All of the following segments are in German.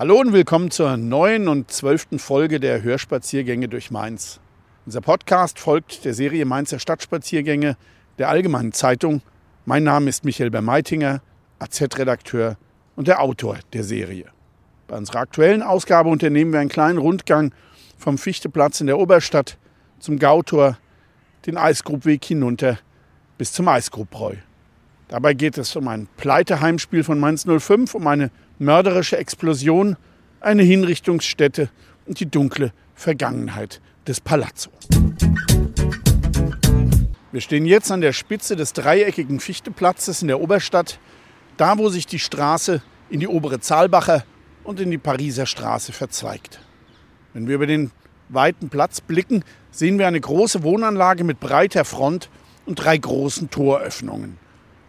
Hallo und willkommen zur neuen und zwölften Folge der Hörspaziergänge durch Mainz. Unser Podcast folgt der Serie Mainzer Stadtspaziergänge der Allgemeinen Zeitung. Mein Name ist Michael Bermeitinger, AZ-Redakteur und der Autor der Serie. Bei unserer aktuellen Ausgabe unternehmen wir einen kleinen Rundgang vom Fichteplatz in der Oberstadt zum Gautor, den Eisgrubweg hinunter bis zum Eisgrubbräu. Dabei geht es um ein Pleiteheimspiel von Mainz 05, um eine mörderische Explosion, eine Hinrichtungsstätte und die dunkle Vergangenheit des Palazzo. Wir stehen jetzt an der Spitze des dreieckigen Fichteplatzes in der Oberstadt, da wo sich die Straße in die obere Zahlbacher und in die Pariser Straße verzweigt. Wenn wir über den weiten Platz blicken, sehen wir eine große Wohnanlage mit breiter Front und drei großen Toröffnungen.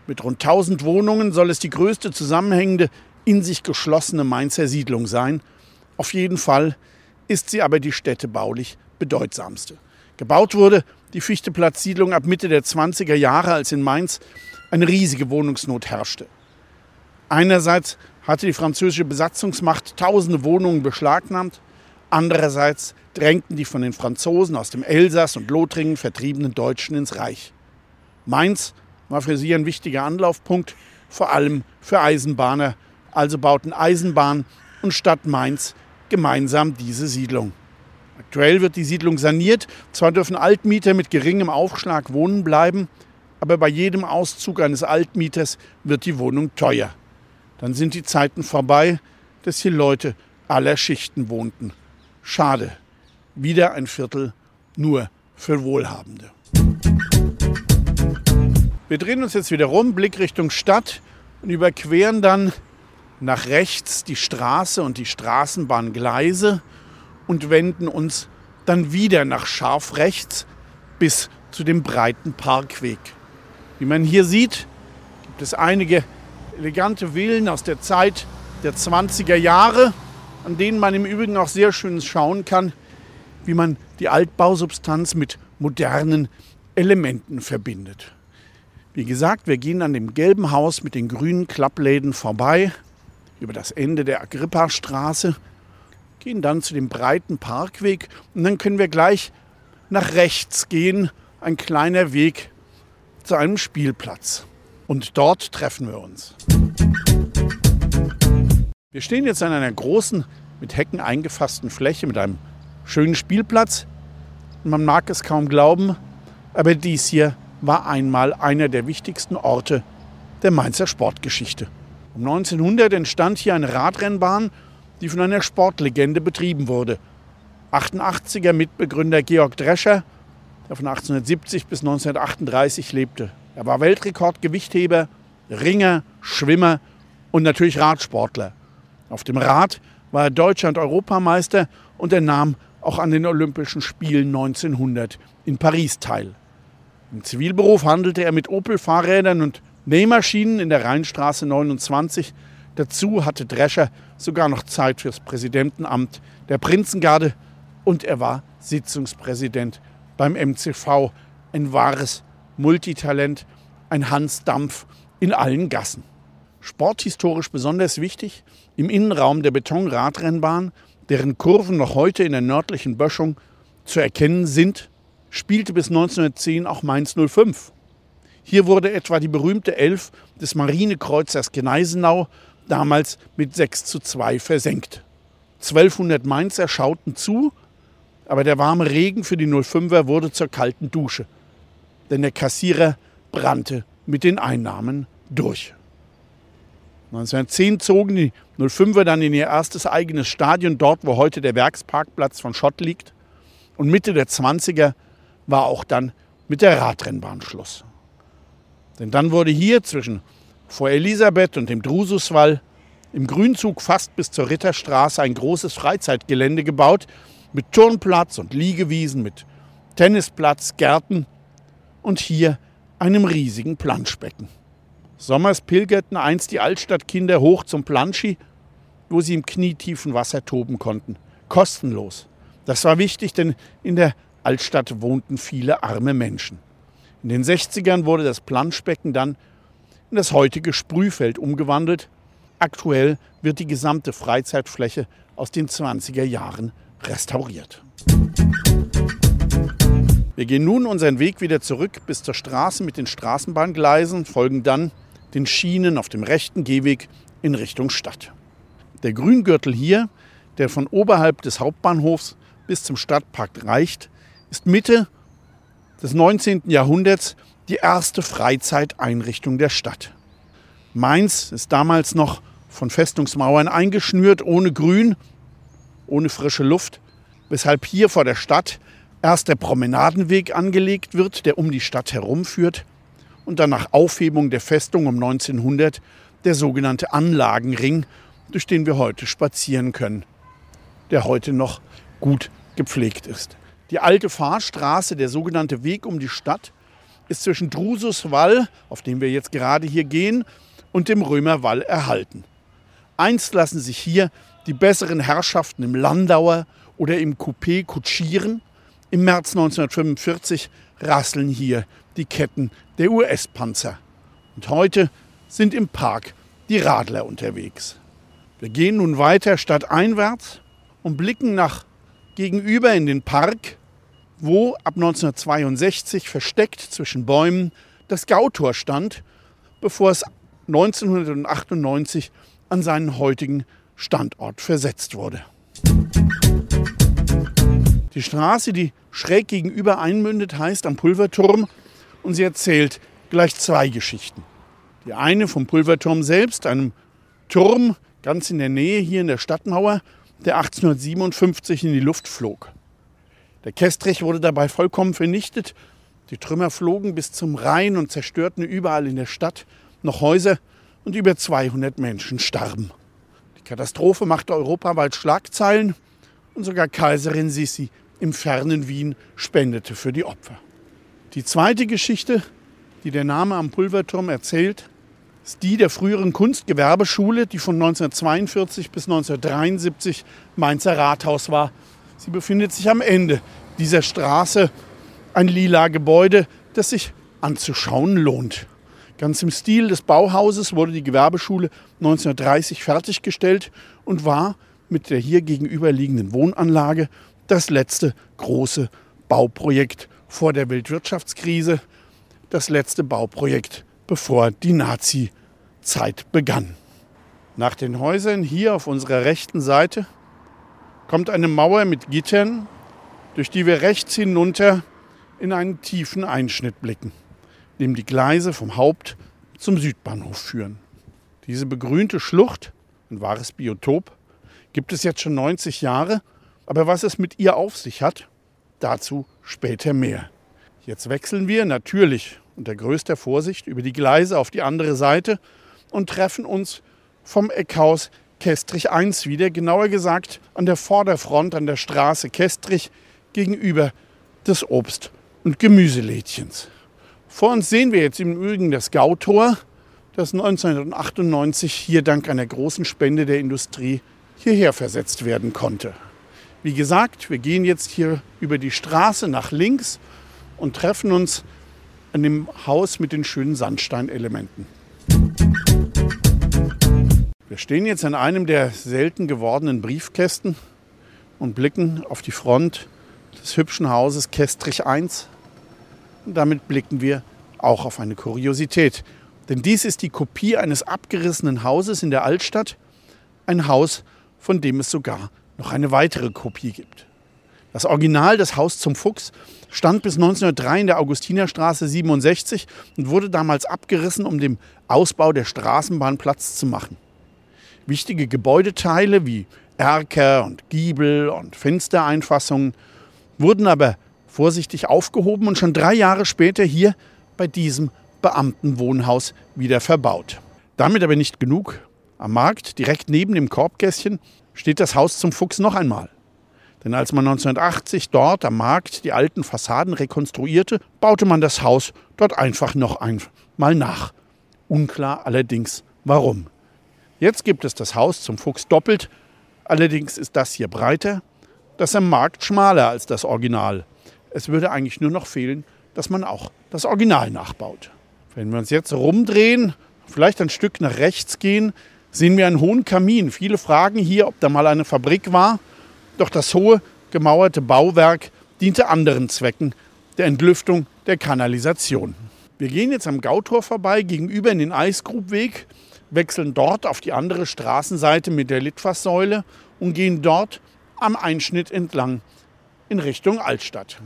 Mit rund 1000 Wohnungen soll es die größte zusammenhängende, in sich geschlossene Mainzer Siedlung sein. Auf jeden Fall ist sie aber die städtebaulich bedeutsamste. Gebaut wurde die Fichteplatz-Siedlung ab Mitte der 20er Jahre, als in Mainz eine riesige Wohnungsnot herrschte. Einerseits hatte die französische Besatzungsmacht tausende Wohnungen beschlagnahmt, andererseits drängten die von den Franzosen aus dem Elsass und Lothringen vertriebenen Deutschen ins Reich. Mainz war für sie ein wichtiger Anlaufpunkt, vor allem für Eisenbahner. Also bauten Eisenbahn und Stadt Mainz gemeinsam diese Siedlung. Aktuell wird die Siedlung saniert. Zwar dürfen Altmieter mit geringem Aufschlag wohnen bleiben, aber bei jedem Auszug eines Altmieters wird die Wohnung teuer. Dann sind die Zeiten vorbei, dass hier Leute aller Schichten wohnten. Schade. Wieder ein Viertel nur für Wohlhabende. Wir drehen uns jetzt wieder rum, Blick Richtung Stadt und überqueren dann nach rechts die Straße und die Straßenbahngleise und wenden uns dann wieder nach scharf rechts bis zu dem breiten Parkweg. Wie man hier sieht, gibt es einige elegante Villen aus der Zeit der 20er Jahre, an denen man im Übrigen auch sehr schön schauen kann, wie man die Altbausubstanz mit modernen Elementen verbindet. Wie gesagt, wir gehen an dem gelben Haus mit den grünen Klappläden vorbei, über das Ende der Agrippa-Straße, gehen dann zu dem breiten Parkweg und dann können wir gleich nach rechts gehen, ein kleiner Weg zu einem Spielplatz. Und dort treffen wir uns. Wir stehen jetzt an einer großen, mit Hecken eingefassten Fläche mit einem schönen Spielplatz. Man mag es kaum glauben, aber dies hier war einmal einer der wichtigsten Orte der Mainzer Sportgeschichte. Um 1900 entstand hier eine Radrennbahn, die von einer Sportlegende betrieben wurde. 88er Mitbegründer Georg Drescher, der von 1870 bis 1938 lebte. Er war Weltrekordgewichtheber, Ringer, Schwimmer und natürlich Radsportler. Auf dem Rad war er Deutscher und Europameister und er nahm auch an den Olympischen Spielen 1900 in Paris teil. Im Zivilberuf handelte er mit Opel-Fahrrädern und Nähmaschinen in der Rheinstraße 29. Dazu hatte Drescher sogar noch Zeit fürs Präsidentenamt der Prinzengarde und er war Sitzungspräsident beim MCV. Ein wahres Multitalent, ein Hans Dampf in allen Gassen. Sporthistorisch besonders wichtig im Innenraum der Betonradrennbahn, deren Kurven noch heute in der nördlichen Böschung zu erkennen sind, spielte bis 1910 auch Mainz 05. Hier wurde etwa die berühmte Elf des Marinekreuzers Gneisenau damals mit 6 zu 2 versenkt. 1200 Mainzer schauten zu, Aber der warme Regen für die 05er wurde zur kalten Dusche. Denn der Kassierer brannte mit den Einnahmen durch. 1910 zogen die 05er dann in ihr erstes eigenes Stadion, dort wo heute der Werksparkplatz von Schott liegt. Und Mitte der 20er war auch dann mit der Radrennbahn Schluss. Denn dann wurde hier zwischen vor Elisabeth und dem Drususwall im Grünzug fast bis zur Ritterstraße ein großes Freizeitgelände gebaut mit Turnplatz und Liegewiesen, mit Tennisplatz, Gärten und hier einem riesigen Planschbecken. Sommers pilgerten einst die Altstadtkinder hoch zum Planschi, wo sie im knietiefen Wasser toben konnten. Kostenlos. Das war wichtig, denn in der Altstadt wohnten viele arme Menschen. In den 60ern wurde das Planschbecken dann in das heutige Sprühfeld umgewandelt. Aktuell wird die gesamte Freizeitfläche aus den 20er Jahren restauriert. Wir gehen nun unseren Weg wieder zurück bis zur Straße mit den Straßenbahngleisen, folgen dann den Schienen auf dem rechten Gehweg in Richtung Stadt. Der Grüngürtel hier, der von oberhalb des Hauptbahnhofs bis zum Stadtpark reicht, ist Mitte des 19. Jahrhunderts die erste Freizeiteinrichtung der Stadt. Mainz ist damals noch von Festungsmauern eingeschnürt, ohne Grün, ohne frische Luft, weshalb hier vor der Stadt erst der Promenadenweg angelegt wird, der um die Stadt herumführt, und dann nach Aufhebung der Festung um 1900 der sogenannte Anlagenring, durch den wir heute spazieren können, der heute noch gut gepflegt ist. Die alte Fahrstraße, der sogenannte Weg um die Stadt, ist zwischen Drususwall, auf dem wir jetzt gerade hier gehen, und dem Römerwall erhalten. Einst lassen sich hier die besseren Herrschaften im Landauer oder im Coupé kutschieren. Im März 1945 rasseln hier die Ketten der US-Panzer. Und heute sind im Park die Radler unterwegs. Wir gehen nun weiter stadteinwärts und blicken nach gegenüber in den Park, wo ab 1962 versteckt zwischen Bäumen das Gautor stand, bevor es 1998 an seinen heutigen Standort versetzt wurde. Die Straße, die schräg gegenüber einmündet, heißt am Pulverturm und sie erzählt gleich zwei Geschichten. Die eine vom Pulverturm selbst, einem Turm ganz in der Nähe hier in der Stadtmauer, der 1857 in die Luft flog. Der Kestrich wurde dabei vollkommen vernichtet. Die Trümmer flogen bis zum Rhein und zerstörten überall in der Stadt noch Häuser und über 200 Menschen starben. Die Katastrophe machte europaweit Schlagzeilen und sogar Kaiserin Sissi im fernen Wien spendete für die Opfer. Die zweite Geschichte, die der Name am Pulverturm erzählt, ist die der früheren Kunstgewerbeschule, die von 1942 bis 1973 Mainzer Rathaus war. Sie befindet sich am Ende dieser Straße, ein lila Gebäude, das sich anzuschauen lohnt. Ganz im Stil des Bauhauses wurde die Gewerbeschule 1930 fertiggestellt und war mit der hier gegenüberliegenden Wohnanlage das letzte große Bauprojekt vor der Weltwirtschaftskrise, das letzte Bauprojekt, bevor die Nazi-Zeit begann. Nach den Häusern hier auf unserer rechten Seite kommt eine Mauer mit Gittern, durch die wir rechts hinunter in einen tiefen Einschnitt blicken, dem die Gleise vom Haupt zum Südbahnhof führen. Diese begrünte Schlucht, ein wahres Biotop, gibt es jetzt schon 90 Jahre, aber was es mit ihr auf sich hat, dazu später mehr. Jetzt wechseln wir natürlich unter größter Vorsicht über die Gleise auf die andere Seite und treffen uns vom Eckhaus Kestrich 1 wieder, genauer gesagt an der Vorderfront an der Straße Kestrich gegenüber des Obst- und Gemüselädchens. Vor uns sehen wir jetzt im Übrigen das Gautor, das 1998 hier dank einer großen Spende der Industrie hierher versetzt werden konnte. Wie gesagt, wir gehen jetzt hier über die Straße nach links und treffen uns an dem Haus mit den schönen Sandsteinelementen. Stehen jetzt an einem der selten gewordenen Briefkästen und blicken auf die Front des hübschen Hauses Kestrich 1. Und damit blicken wir auch auf eine Kuriosität. Denn dies ist die Kopie eines abgerissenen Hauses in der Altstadt. Ein Haus, von dem es sogar noch eine weitere Kopie gibt. Das Original des Haus zum Fuchs stand bis 1903 in der Augustinerstraße 67 und wurde damals abgerissen, um dem Ausbau der Straßenbahn Platz zu machen. Wichtige Gebäudeteile wie Erker und Giebel und Fenstereinfassungen wurden aber vorsichtig aufgehoben und schon drei Jahre später hier bei diesem Beamtenwohnhaus wieder verbaut. Damit aber nicht genug. Am Markt, direkt neben dem Korbgässchen, steht das Haus zum Fuchs noch einmal. Denn als man 1980 dort am Markt die alten Fassaden rekonstruierte, baute man das Haus dort einfach noch einmal nach. Unklar allerdings warum. Jetzt gibt es das Haus zum Fuchs doppelt, allerdings ist das hier breiter, das am Markt schmaler als das Original. Es würde eigentlich nur noch fehlen, dass man auch das Original nachbaut. Wenn wir uns jetzt rumdrehen, vielleicht ein Stück nach rechts gehen, sehen wir einen hohen Kamin. Viele fragen hier, ob da mal eine Fabrik war. Doch das hohe, gemauerte Bauwerk diente anderen Zwecken, der Entlüftung der Kanalisation. Wir gehen jetzt am Gautor vorbei, gegenüber in den Eisgrubweg, wechseln dort auf die andere Straßenseite mit der Litfaßsäule und gehen dort am Einschnitt entlang in Richtung Altstadt.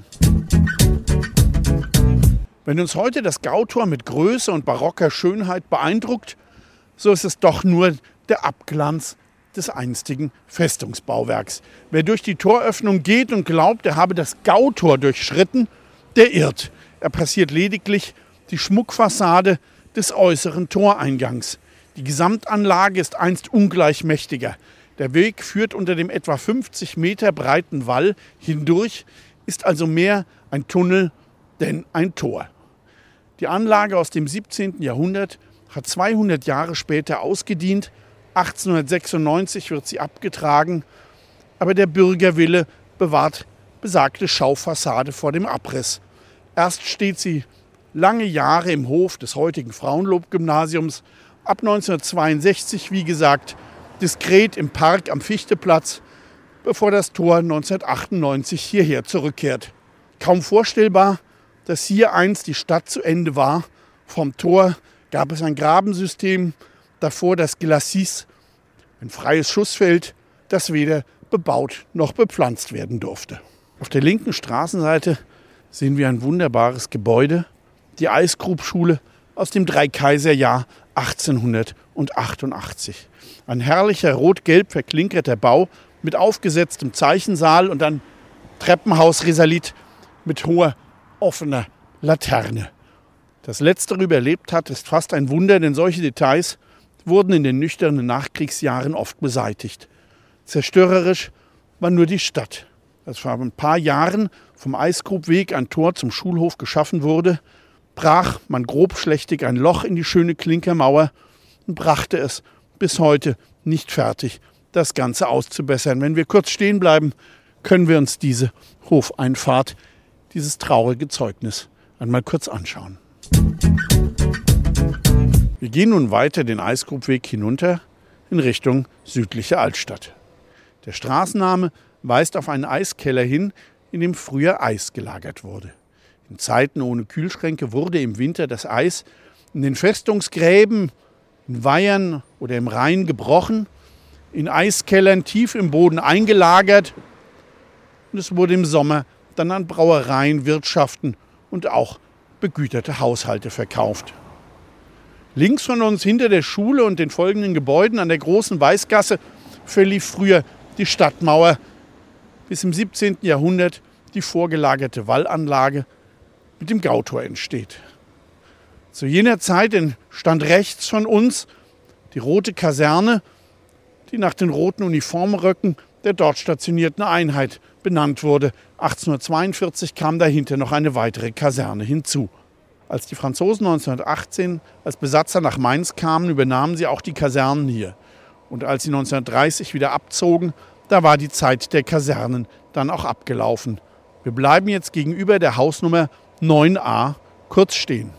Wenn uns heute das Gautor mit Größe und barocker Schönheit beeindruckt, so ist es doch nur der Abglanz des einstigen Festungsbauwerks. Wer durch die Toröffnung geht und glaubt, er habe das Gautor durchschritten, der irrt. Er passiert lediglich die Schmuckfassade des äußeren Toreingangs. Die Gesamtanlage ist einst ungleich mächtiger. Der Weg führt unter dem etwa 50 Meter breiten Wall hindurch, ist also mehr ein Tunnel denn ein Tor. Die Anlage aus dem 17. Jahrhundert hat 200 Jahre später ausgedient 1896 wird sie abgetragen, aber der Bürgerwille bewahrt besagte Schaufassade vor dem Abriss. Erst steht sie lange Jahre im Hof des heutigen Frauenlob-Gymnasiums, ab 1962, wie gesagt, diskret im Park am Fichteplatz, bevor das Tor 1998 hierher zurückkehrt. Kaum vorstellbar, dass hier einst die Stadt zu Ende war. Vom Tor gab es ein Grabensystem, davor das Glacis, ein freies Schussfeld, das weder bebaut noch bepflanzt werden durfte. Auf der linken Straßenseite sehen wir ein wunderbares Gebäude, die Eisgrubschule aus dem Dreikaiserjahr 1888. Ein herrlicher rot-gelb verklinkerter Bau mit aufgesetztem Zeichensaal und ein Treppenhausrisalit mit hoher offener Laterne. Das letztere überlebt hat, ist fast ein Wunder, denn solche Details wurden in den nüchternen Nachkriegsjahren oft beseitigt. Zerstörerisch war nur die Stadt. Als vor ein paar Jahren vom Eisgrubweg ein Tor zum Schulhof geschaffen wurde, brach man grobschlächtig ein Loch in die schöne Klinkermauer und brachte es bis heute nicht fertig, das Ganze auszubessern. Wenn wir kurz stehen bleiben, können wir uns diese Hofeinfahrt, dieses traurige Zeugnis einmal kurz anschauen. Wir gehen nun weiter den Eisgrubweg hinunter in Richtung südliche Altstadt. Der Straßenname weist auf einen Eiskeller hin, in dem früher Eis gelagert wurde. In Zeiten ohne Kühlschränke wurde im Winter das Eis in den Festungsgräben, in Weihern oder im Rhein gebrochen, in Eiskellern tief im Boden eingelagert und es wurde im Sommer dann an Brauereien, Wirtschaften und auch begüterte Haushalte verkauft. Links von uns hinter der Schule und den folgenden Gebäuden an der großen Weißgasse verlief früher die Stadtmauer, bis im 17. Jahrhundert die vorgelagerte Wallanlage mit dem Gautor entsteht. Zu jener Zeit entstand rechts von uns die rote Kaserne, die nach den roten Uniformröcken der dort stationierten Einheit benannt wurde. 1842 kam dahinter noch eine weitere Kaserne hinzu. Als die Franzosen 1918 als Besatzer nach Mainz kamen, übernahmen sie auch die Kasernen hier. Und als sie 1930 wieder abzogen, da war die Zeit der Kasernen dann auch abgelaufen. Wir bleiben jetzt gegenüber der Hausnummer 9a kurz stehen.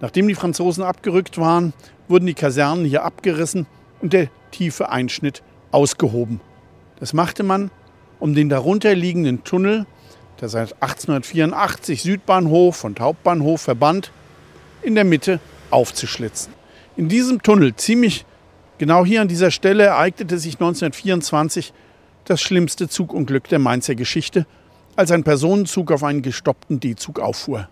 Nachdem die Franzosen abgerückt waren, wurden die Kasernen hier abgerissen und der tiefe Einschnitt ausgehoben. Das machte man, um den darunter liegenden Tunnel der seit 1884 Südbahnhof und Hauptbahnhof verband, in der Mitte aufzuschlitzen. In diesem Tunnel, ziemlich genau hier an dieser Stelle, ereignete sich 1924 das schlimmste Zugunglück der Mainzer Geschichte, als ein Personenzug auf einen gestoppten D-Zug auffuhr.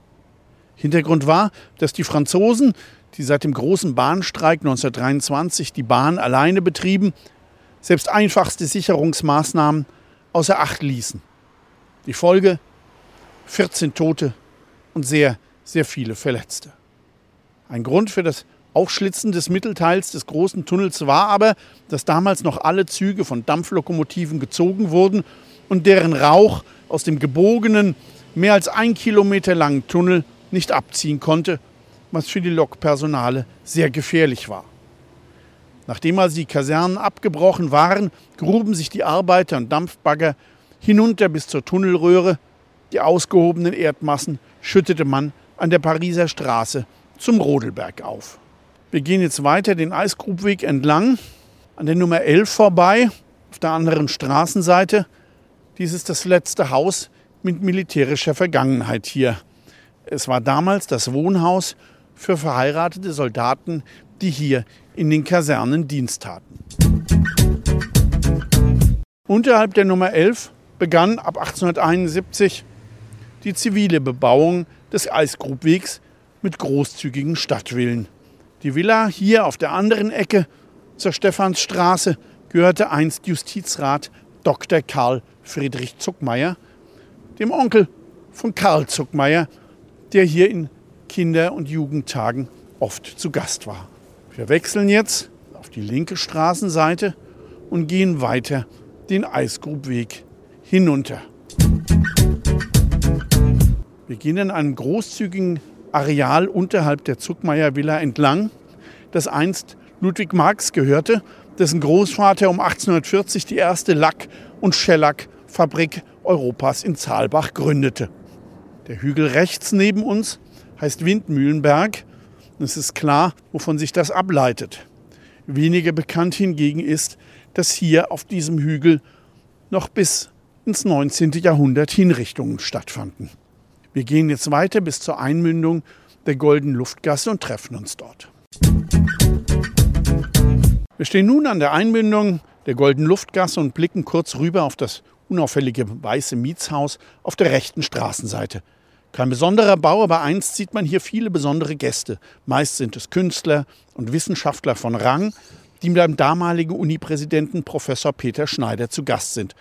Hintergrund war, dass die Franzosen, die seit dem großen Bahnstreik 1923 die Bahn alleine betrieben, selbst einfachste Sicherungsmaßnahmen außer Acht ließen. Die Folge 14 Tote und sehr, sehr viele Verletzte. Ein Grund für das Aufschlitzen des Mittelteils des großen Tunnels war aber, dass damals noch alle Züge von Dampflokomotiven gezogen wurden und deren Rauch aus dem gebogenen, mehr als ein Kilometer langen Tunnel nicht abziehen konnte, was für die Lokpersonale sehr gefährlich war. Nachdem also die Kasernen abgebrochen waren, gruben sich die Arbeiter und Dampfbagger hinunter bis zur Tunnelröhre. Die ausgehobenen Erdmassen schüttete man an der Pariser Straße zum Rodelberg auf. Wir gehen jetzt weiter den Eisgrubweg entlang, an der Nummer 11 vorbei, auf der anderen Straßenseite. Dies ist das letzte Haus mit militärischer Vergangenheit hier. Es war damals das Wohnhaus für verheiratete Soldaten, die hier in den Kasernen Dienst taten. Unterhalb der Nummer 11 begann ab 1871 die zivile Bebauung des Eisgrubwegs mit großzügigen Stadtvillen. Die Villa hier auf der anderen Ecke zur Stephansstraße gehörte einst Justizrat Dr. Karl Friedrich Zuckmeier, dem Onkel von Karl Zuckmeier, der hier in Kinder- und Jugendtagen oft zu Gast war. Wir wechseln jetzt auf die linke Straßenseite und gehen weiter den Eisgrubweg hinunter. Wir gehen in einem großzügigen Areal unterhalb der Zuckmeier Villa entlang, das einst Ludwig Marx gehörte, dessen Großvater um 1840 die erste Lack- und Schellackfabrik Europas in Zaalbach gründete. Der Hügel rechts neben uns heißt Windmühlenberg es ist klar, wovon sich das ableitet. Weniger bekannt hingegen ist, dass hier auf diesem Hügel noch bis ins 19. Jahrhundert Hinrichtungen stattfanden. Wir gehen jetzt weiter bis zur Einmündung der Golden Luftgasse und treffen uns dort. Wir stehen nun an der Einmündung der Golden Luftgasse und blicken kurz rüber auf das unauffällige weiße Mietshaus auf der rechten Straßenseite. Kein besonderer Bau, aber einst sieht man hier viele besondere Gäste. Meist sind es Künstler und Wissenschaftler von Rang, die beim damaligen Unipräsidenten Professor Peter Schneider zu Gast sind.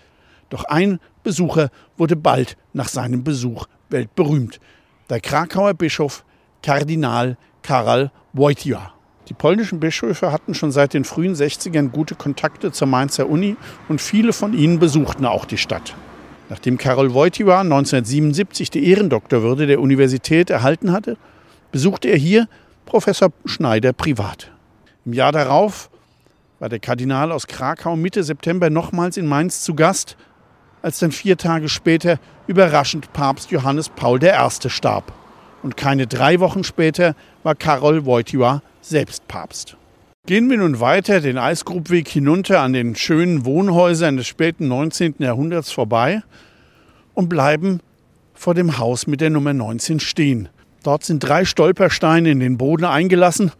Doch ein Besucher wurde bald nach seinem Besuch weltberühmt. Der Krakauer Bischof Kardinal Karol Wojtyła. Die polnischen Bischöfe hatten schon seit den frühen 60ern gute Kontakte zur Mainzer Uni und viele von ihnen besuchten auch die Stadt. Nachdem Karol Wojtyła 1977 die Ehrendoktorwürde der Universität erhalten hatte, besuchte er hier Professor Schneider privat. Im Jahr darauf war der Kardinal aus Krakau Mitte September nochmals in Mainz zu Gast, als dann vier Tage später überraschend Papst Johannes Paul I. starb. Und keine drei Wochen später war Karol Wojtyła selbst Papst. Gehen wir nun weiter den Eisgrubweg hinunter an den schönen Wohnhäusern des späten 19. Jahrhunderts vorbei und bleiben vor dem Haus mit der Nummer 19 stehen. Dort sind drei Stolpersteine in den Boden eingelassen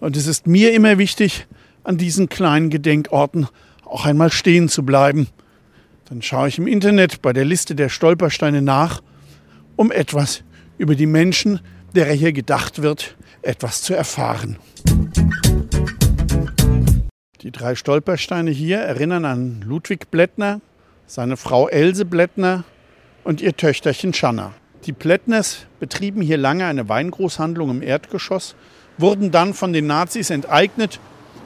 und es ist mir immer wichtig, an diesen kleinen Gedenkorten auch einmal stehen zu bleiben. Dann schaue ich im Internet bei der Liste der Stolpersteine nach, um etwas über die Menschen, derer hier gedacht wird, etwas zu erfahren. Die drei Stolpersteine hier erinnern an Ludwig Blättner, seine Frau Else Blättner und ihr Töchterchen Schanna. Die Plättners betrieben hier lange eine Weingroßhandlung im Erdgeschoss, wurden dann von den Nazis enteignet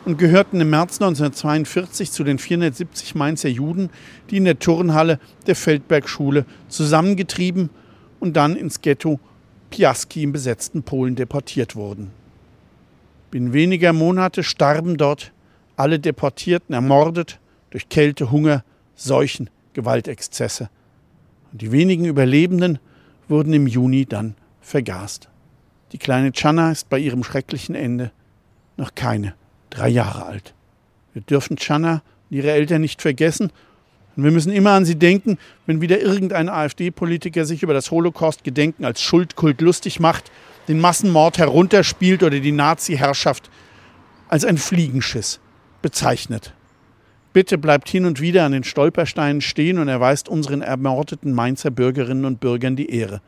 und gehörten im März 1942 zu den 470 Mainzer Juden, die in der Turnhalle der Feldbergschule zusammengetrieben und dann ins Ghetto Piaski im besetzten Polen deportiert wurden. Binnen weniger Monate starben dort alle Deportierten ermordet durch Kälte, Hunger, Seuchen, Gewaltexzesse. Und die wenigen Überlebenden wurden im Juni dann vergast. Die kleine Channa ist bei ihrem schrecklichen Ende noch keine drei Jahre alt. Wir dürfen Channa und ihre Eltern nicht vergessen und wir müssen immer an sie denken, wenn wieder irgendein AfD-Politiker sich über das Holocaust-Gedenken als Schuldkult lustig macht, den Massenmord herunterspielt oder die Nazi-Herrschaft als ein Fliegenschiss bezeichnet. Bitte bleibt hin und wieder an den Stolpersteinen stehen und erweist unseren ermordeten Mainzer Bürgerinnen und Bürgern die Ehre.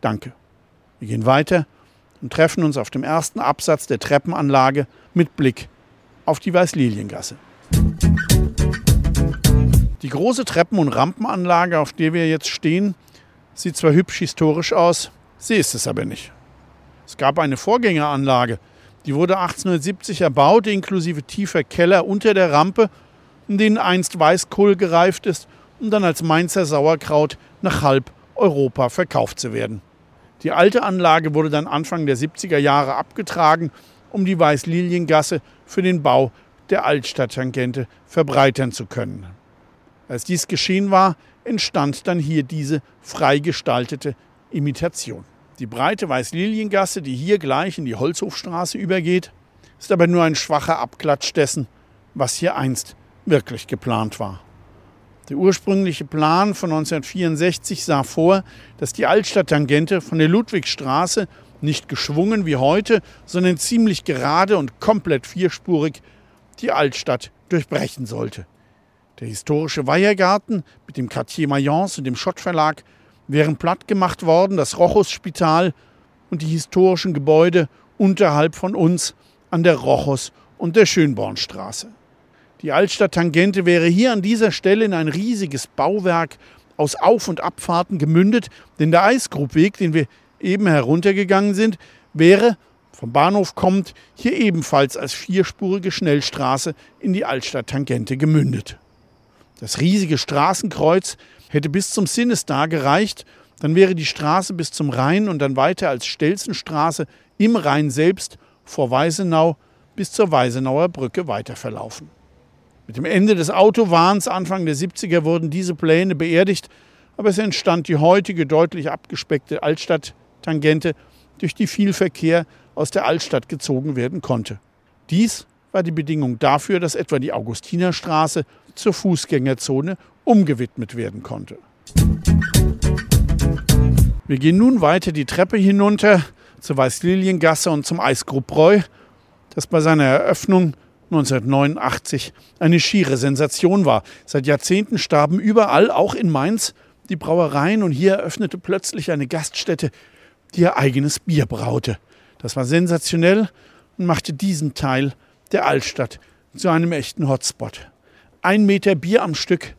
Danke. Wir gehen weiter und treffen uns auf dem ersten Absatz der Treppenanlage mit Blick auf die Weißliliengasse. Die große Treppen- und Rampenanlage, auf der wir jetzt stehen, sieht zwar hübsch historisch aus, sie ist es aber nicht. Es gab eine Vorgängeranlage, die wurde 1870 erbaut, inklusive tiefer Keller unter der Rampe in denen einst Weißkohl gereift ist, um dann als Mainzer Sauerkraut nach halb Europa verkauft zu werden. Die alte Anlage wurde dann Anfang der 70er Jahre abgetragen, um die Weißliliengasse für den Bau der Altstadttangente verbreitern zu können. Als dies geschehen war, entstand dann hier diese frei gestaltete Imitation. Die breite Weißliliengasse, die hier gleich in die Holzhofstraße übergeht, ist aber nur ein schwacher Abklatsch dessen, was hier einst wirklich geplant war. Der ursprüngliche Plan von 1964 sah vor, dass die Altstadttangente von der Ludwigstraße nicht geschwungen wie heute, sondern ziemlich gerade und komplett vierspurig die Altstadt durchbrechen sollte. Der historische Weihergarten mit dem Quartier Mayence und dem Schott Verlag wären platt gemacht worden, das Rochus-Spital und die historischen Gebäude unterhalb von uns an der Rochus- und der Schönbornstraße. Die Altstadt-Tangente wäre hier an dieser Stelle in ein riesiges Bauwerk aus Auf- und Abfahrten gemündet, denn der Eisgrubweg, den wir eben heruntergegangen sind, wäre vom Bahnhof kommt hier ebenfalls als vierspurige Schnellstraße in die Altstadt-Tangente gemündet. Das riesige Straßenkreuz hätte bis zum Sinistar gereicht, dann wäre die Straße bis zum Rhein und dann weiter als Stelzenstraße im Rhein selbst vor Weisenau bis zur Weisenauer Brücke weiterverlaufen. Mit dem Ende des Autowahns Anfang der 70er wurden diese Pläne beerdigt, aber es entstand die heutige deutlich abgespeckte Altstadt-Tangente, durch die viel Verkehr aus der Altstadt gezogen werden konnte. Dies war die Bedingung dafür, dass etwa die Augustinerstraße zur Fußgängerzone umgewidmet werden konnte. Wir gehen nun weiter die Treppe hinunter zur Weißliliengasse und zum Eisgrupbräu, das bei seiner Eröffnung 1989 eine schiere Sensation war. Seit Jahrzehnten starben überall, auch in Mainz, die Brauereien und hier eröffnete plötzlich eine Gaststätte, die ihr eigenes Bier braute. Das war sensationell und machte diesen Teil der Altstadt zu einem echten Hotspot. Ein Meter Bier am Stück,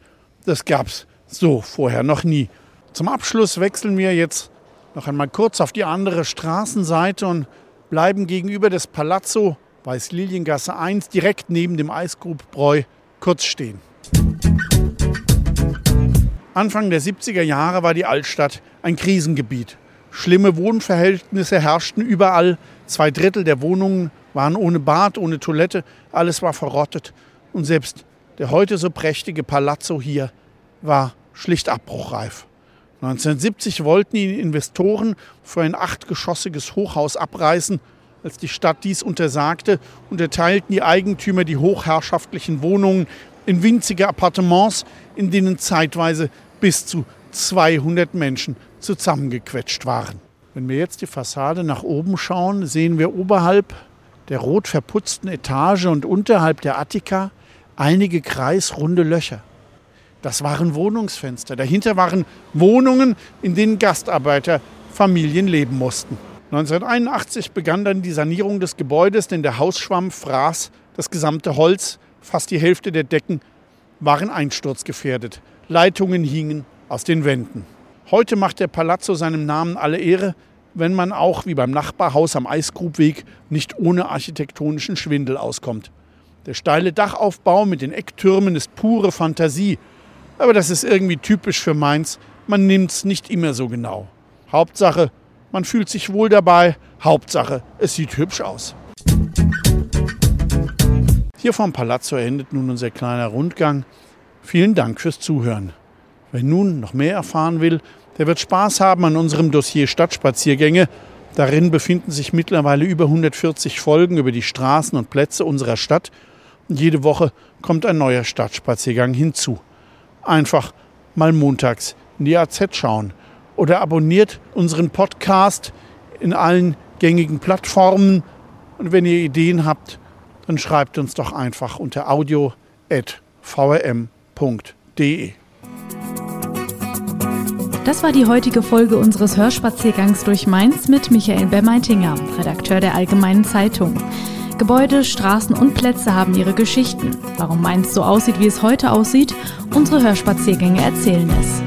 das gab's so vorher noch nie. Zum Abschluss wechseln wir jetzt noch einmal kurz auf die andere Straßenseite und bleiben gegenüber des Palazzo Weißliliengasse 1, direkt neben dem Eisgrubbräu, kurz stehen. Anfang der 70er Jahre war die Altstadt ein Krisengebiet. Schlimme Wohnverhältnisse herrschten überall. Zwei Drittel der Wohnungen waren ohne Bad, ohne Toilette. Alles war verrottet. Und selbst der heute so prächtige Palazzo hier war schlicht abbruchreif. 1970 wollten die Investoren für ein achtgeschossiges Hochhaus abreißen als die Stadt dies untersagte, unterteilten die Eigentümer die hochherrschaftlichen Wohnungen in winzige Appartements, in denen zeitweise bis zu 200 Menschen zusammengequetscht waren. Wenn wir jetzt die Fassade nach oben schauen, sehen wir oberhalb der rot verputzten Etage und unterhalb der Attika einige kreisrunde Löcher. Das waren Wohnungsfenster. Dahinter waren Wohnungen, in denen Gastarbeiterfamilien leben mussten. 1981 begann dann die Sanierung des Gebäudes, denn der Hausschwamm fraß das gesamte Holz. Fast die Hälfte der Decken waren einsturzgefährdet. Leitungen hingen aus den Wänden. Heute macht der Palazzo seinem Namen alle Ehre, wenn man auch wie beim Nachbarhaus am Eisgrubweg nicht ohne architektonischen Schwindel auskommt. Der steile Dachaufbau mit den Ecktürmen ist pure Fantasie. Aber das ist irgendwie typisch für Mainz. Man nimmt es nicht immer so genau. Hauptsache, man fühlt sich wohl dabei. Hauptsache, es sieht hübsch aus. Hier vom Palazzo endet nun unser kleiner Rundgang. Vielen Dank fürs Zuhören. Wer nun noch mehr erfahren will, der wird Spaß haben an unserem Dossier Stadtspaziergänge. Darin befinden sich mittlerweile über 140 Folgen über die Straßen und Plätze unserer Stadt. Jede Woche kommt ein neuer Stadtspaziergang hinzu. Einfach mal montags in die AZ schauen oder abonniert unseren Podcast in allen gängigen Plattformen. Und wenn ihr Ideen habt, dann schreibt uns doch einfach unter audio at vrm.de. Das war die heutige Folge unseres Hörspaziergangs durch Mainz mit Michael Bemmeitinger, Redakteur der Allgemeinen Zeitung. Gebäude, Straßen und Plätze haben ihre Geschichten. Warum Mainz so aussieht, wie es heute aussieht, unsere Hörspaziergänge erzählen es.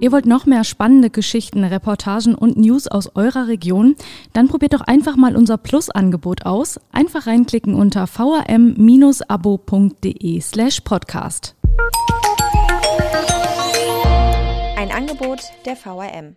Ihr wollt noch mehr spannende Geschichten, Reportagen und News aus eurer Region? Dann probiert doch einfach mal unser Plus-Angebot aus. Einfach reinklicken unter vrm-abo.de slash podcast. Ein Angebot der VRM.